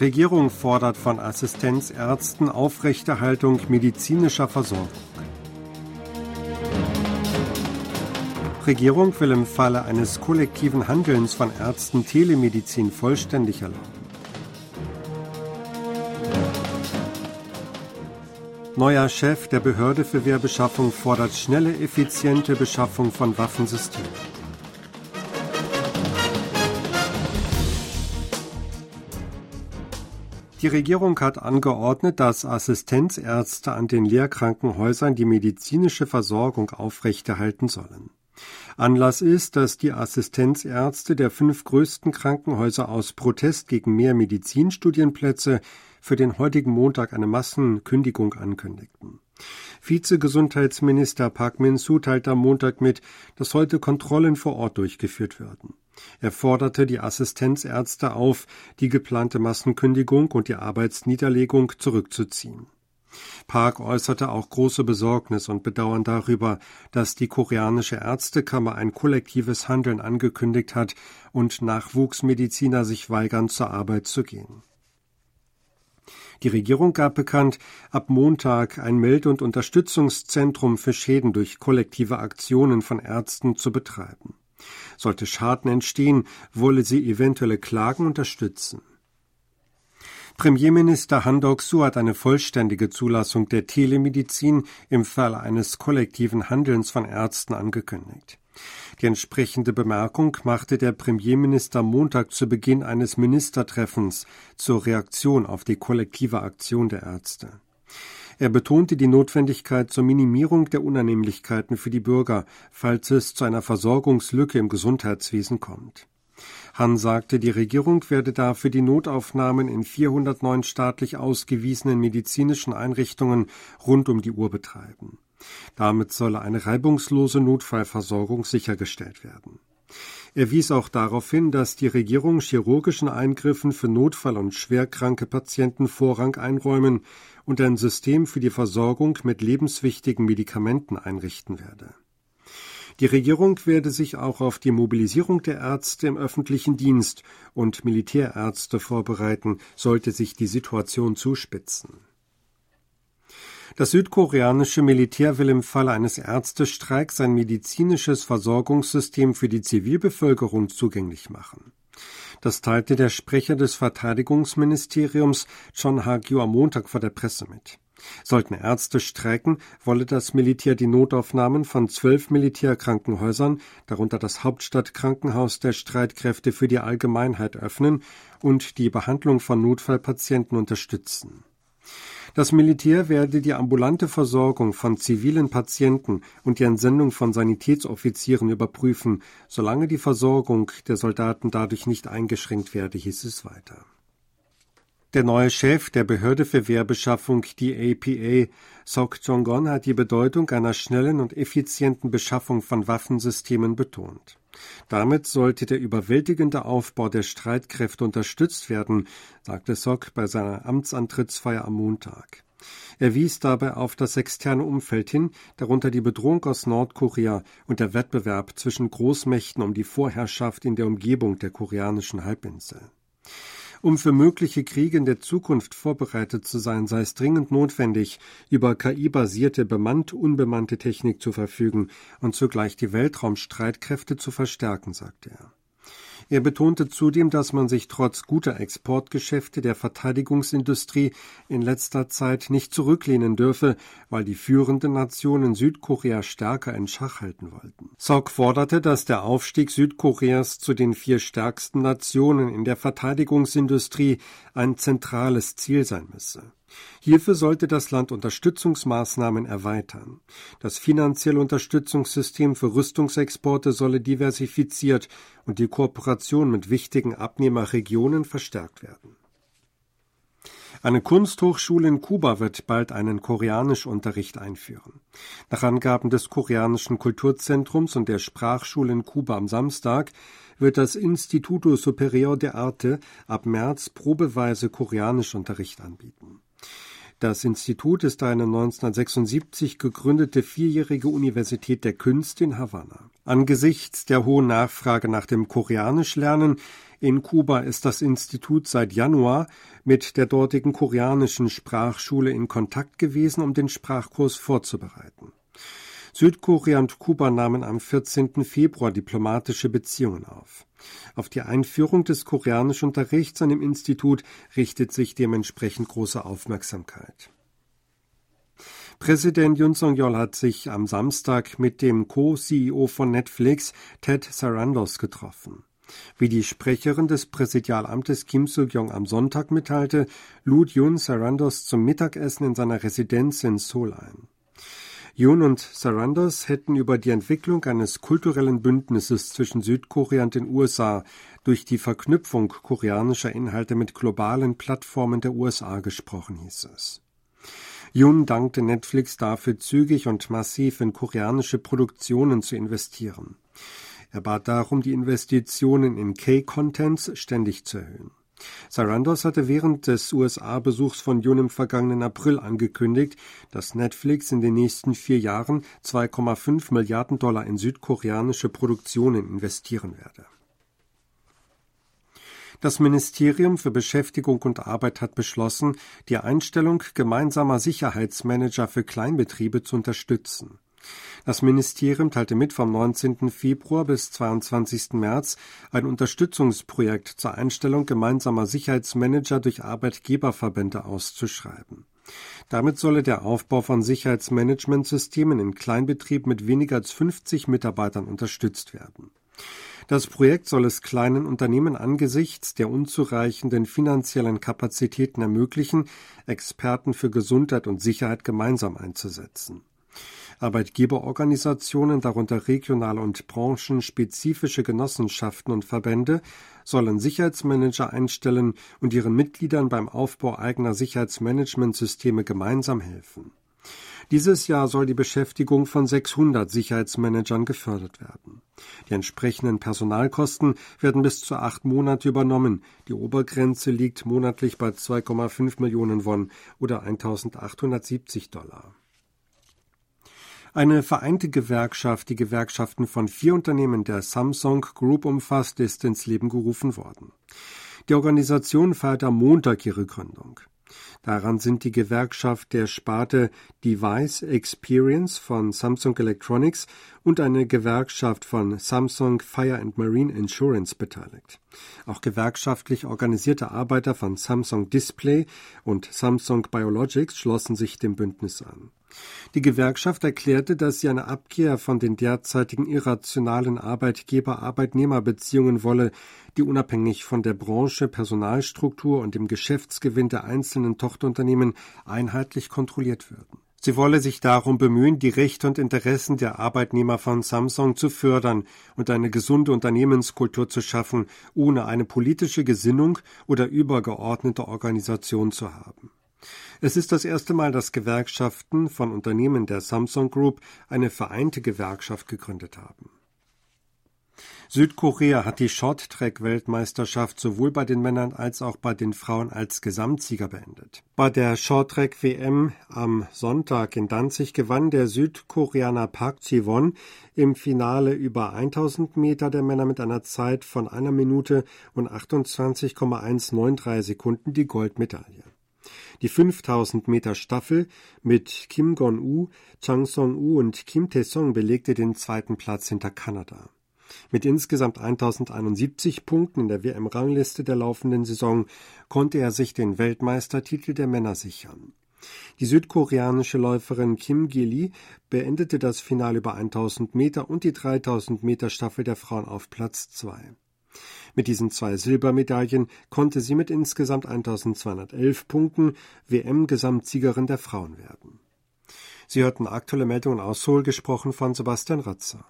Regierung fordert von Assistenzärzten Aufrechterhaltung medizinischer Versorgung. Regierung will im Falle eines kollektiven Handelns von Ärzten Telemedizin vollständig erlauben. Neuer Chef der Behörde für Wehrbeschaffung fordert schnelle, effiziente Beschaffung von Waffensystemen. Die Regierung hat angeordnet, dass Assistenzärzte an den Lehrkrankenhäusern die medizinische Versorgung aufrechterhalten sollen. Anlass ist, dass die Assistenzärzte der fünf größten Krankenhäuser aus Protest gegen mehr Medizinstudienplätze für den heutigen Montag eine Massenkündigung ankündigten. Vizegesundheitsminister Park Min-soo teilte am Montag mit, dass heute Kontrollen vor Ort durchgeführt werden. Er forderte die Assistenzärzte auf, die geplante Massenkündigung und die Arbeitsniederlegung zurückzuziehen. Park äußerte auch große Besorgnis und Bedauern darüber, dass die koreanische Ärztekammer ein kollektives Handeln angekündigt hat und Nachwuchsmediziner sich weigern, zur Arbeit zu gehen. Die Regierung gab bekannt, ab Montag ein Melde- und Unterstützungszentrum für Schäden durch kollektive Aktionen von Ärzten zu betreiben. Sollte Schaden entstehen, wolle sie eventuelle Klagen unterstützen. Premierminister Han Dok-soo hat eine vollständige Zulassung der Telemedizin im Fall eines kollektiven Handelns von Ärzten angekündigt. Die entsprechende Bemerkung machte der Premierminister Montag zu Beginn eines Ministertreffens zur Reaktion auf die kollektive Aktion der Ärzte. Er betonte die Notwendigkeit zur Minimierung der Unannehmlichkeiten für die Bürger, falls es zu einer Versorgungslücke im Gesundheitswesen kommt. Han sagte, die Regierung werde dafür die Notaufnahmen in 409 staatlich ausgewiesenen medizinischen Einrichtungen rund um die Uhr betreiben. Damit solle eine reibungslose Notfallversorgung sichergestellt werden. Er wies auch darauf hin, dass die Regierung chirurgischen Eingriffen für Notfall- und schwerkranke Patienten Vorrang einräumen und ein System für die Versorgung mit lebenswichtigen Medikamenten einrichten werde. Die Regierung werde sich auch auf die Mobilisierung der Ärzte im öffentlichen Dienst und Militärärzte vorbereiten, sollte sich die Situation zuspitzen. Das südkoreanische Militär will im Falle eines Ärztestreiks sein medizinisches Versorgungssystem für die Zivilbevölkerung zugänglich machen. Das teilte der Sprecher des Verteidigungsministeriums John Ha-kyu am Montag vor der Presse mit. Sollten Ärzte streiken, wolle das Militär die Notaufnahmen von zwölf Militärkrankenhäusern, darunter das Hauptstadtkrankenhaus der Streitkräfte für die Allgemeinheit öffnen und die Behandlung von Notfallpatienten unterstützen. Das Militär werde die ambulante Versorgung von zivilen Patienten und die Entsendung von Sanitätsoffizieren überprüfen, solange die Versorgung der Soldaten dadurch nicht eingeschränkt werde, hieß es weiter. Der neue Chef der Behörde für Wehrbeschaffung, die APA, Sok Jong-gon, hat die Bedeutung einer schnellen und effizienten Beschaffung von Waffensystemen betont. Damit sollte der überwältigende Aufbau der Streitkräfte unterstützt werden, sagte Sok bei seiner Amtsantrittsfeier am Montag. Er wies dabei auf das externe Umfeld hin, darunter die Bedrohung aus Nordkorea und der Wettbewerb zwischen Großmächten um die Vorherrschaft in der Umgebung der koreanischen Halbinsel. Um für mögliche Kriege in der Zukunft vorbereitet zu sein, sei es dringend notwendig, über KI-basierte bemannt-unbemannte Technik zu verfügen und zugleich die Weltraumstreitkräfte zu verstärken, sagte er. Er betonte zudem, dass man sich trotz guter Exportgeschäfte der Verteidigungsindustrie in letzter Zeit nicht zurücklehnen dürfe, weil die führenden Nationen Südkorea stärker in Schach halten wollten. Sok forderte, dass der Aufstieg Südkoreas zu den vier stärksten Nationen in der Verteidigungsindustrie ein zentrales Ziel sein müsse. Hierfür sollte das Land Unterstützungsmaßnahmen erweitern. Das finanzielle Unterstützungssystem für Rüstungsexporte solle diversifiziert und die Kooperation mit wichtigen Abnehmerregionen verstärkt werden. Eine Kunsthochschule in Kuba wird bald einen Koreanischunterricht einführen. Nach Angaben des Koreanischen Kulturzentrums und der Sprachschule in Kuba am Samstag wird das Instituto Superior de Arte ab März probeweise Koreanischunterricht anbieten. Das Institut ist eine 1976 gegründete vierjährige Universität der Künste in Havanna. Angesichts der hohen Nachfrage nach dem Koreanischlernen In Kuba ist das Institut seit Januar mit der dortigen koreanischen Sprachschule in Kontakt gewesen, um den Sprachkurs vorzubereiten. Südkorea und Kuba nahmen am 14. Februar diplomatische Beziehungen auf. Auf die Einführung des Koreanischunterrichts an dem Institut richtet sich dementsprechend große Aufmerksamkeit. Präsident Yun Song-yeol hat sich am Samstag mit dem Co-CEO von Netflix, Ted Sarandos, getroffen. Wie die Sprecherin des Präsidialamtes Kim Soo-kyung am Sonntag mitteilte, lud Yun Sarandos zum Mittagessen in seiner Residenz in Seoul ein. Yoon und Sarandos hätten über die Entwicklung eines kulturellen Bündnisses zwischen Südkorea und den USA durch die Verknüpfung koreanischer Inhalte mit globalen Plattformen der USA gesprochen, hieß es. Yoon dankte Netflix dafür, zügig und massiv in koreanische Produktionen zu investieren. Er bat darum, die Investitionen in K-Contents ständig zu erhöhen. Sarandos hatte während des USA-Besuchs von Jun im vergangenen April angekündigt, dass Netflix in den nächsten vier Jahren 2,5 Milliarden Dollar in südkoreanische Produktionen investieren werde. Das Ministerium für Beschäftigung und Arbeit hat beschlossen, die Einstellung gemeinsamer Sicherheitsmanager für Kleinbetriebe zu unterstützen. Das Ministerium teilte mit, vom 19. Februar bis 22. März ein Unterstützungsprojekt zur Einstellung gemeinsamer Sicherheitsmanager durch Arbeitgeberverbände auszuschreiben. Damit solle der Aufbau von Sicherheitsmanagementsystemen in Kleinbetrieben mit weniger als 50 Mitarbeitern unterstützt werden. Das Projekt soll es kleinen Unternehmen angesichts der unzureichenden finanziellen Kapazitäten ermöglichen, Experten für Gesundheit und Sicherheit gemeinsam einzusetzen. Arbeitgeberorganisationen, darunter regionale und branchenspezifische Genossenschaften und Verbände, sollen Sicherheitsmanager einstellen und ihren Mitgliedern beim Aufbau eigener Sicherheitsmanagementsysteme gemeinsam helfen. Dieses Jahr soll die Beschäftigung von 600 Sicherheitsmanagern gefördert werden. Die entsprechenden Personalkosten werden bis zu acht Monate übernommen. Die Obergrenze liegt monatlich bei 2,5 Millionen Won oder 1870 Dollar. Eine vereinte Gewerkschaft, die Gewerkschaften von vier Unternehmen der Samsung Group umfasst, ist ins Leben gerufen worden. Die Organisation feiert am Montag ihre Gründung. Daran sind die Gewerkschaft der Sparte Device Experience von Samsung Electronics und eine Gewerkschaft von Samsung Fire and Marine Insurance beteiligt. Auch gewerkschaftlich organisierte Arbeiter von Samsung Display und Samsung Biologics schlossen sich dem Bündnis an. Die Gewerkschaft erklärte, dass sie eine Abkehr von den derzeitigen irrationalen Arbeitgeber-Arbeitnehmer-Beziehungen wolle, die unabhängig von der Branche, Personalstruktur und dem Geschäftsgewinn der einzelnen Tochterunternehmen einheitlich kontrolliert würden. Sie wolle sich darum bemühen, die Rechte und Interessen der Arbeitnehmer von Samsung zu fördern und eine gesunde Unternehmenskultur zu schaffen, ohne eine politische Gesinnung oder übergeordnete Organisation zu haben. Es ist das erste Mal, dass Gewerkschaften von Unternehmen der Samsung Group eine vereinte Gewerkschaft gegründet haben. Südkorea hat die Shorttrack-Weltmeisterschaft sowohl bei den Männern als auch bei den Frauen als Gesamtsieger beendet. Bei der Shorttrack-WM am Sonntag in Danzig gewann der Südkoreaner Park Ji-won im Finale über 1000 Meter der Männer mit einer Zeit von einer Minute und 28,193 Sekunden die Goldmedaille. Die 5000 Meter Staffel mit Kim Gon-u, Chang Song-u und Kim Tae-song belegte den zweiten Platz hinter Kanada. Mit insgesamt 1071 Punkten in der WM-Rangliste der laufenden Saison konnte er sich den Weltmeistertitel der Männer sichern. Die südkoreanische Läuferin Kim Gi-lee beendete das Finale über 1000 Meter und die 3000 Meter Staffel der Frauen auf Platz 2. Mit diesen zwei Silbermedaillen konnte sie mit insgesamt 1211 Punkten WM-Gesamtsiegerin der Frauen werden. Sie hörten aktuelle Meldungen aus Seoul, gesprochen von Sebastian Ratzer.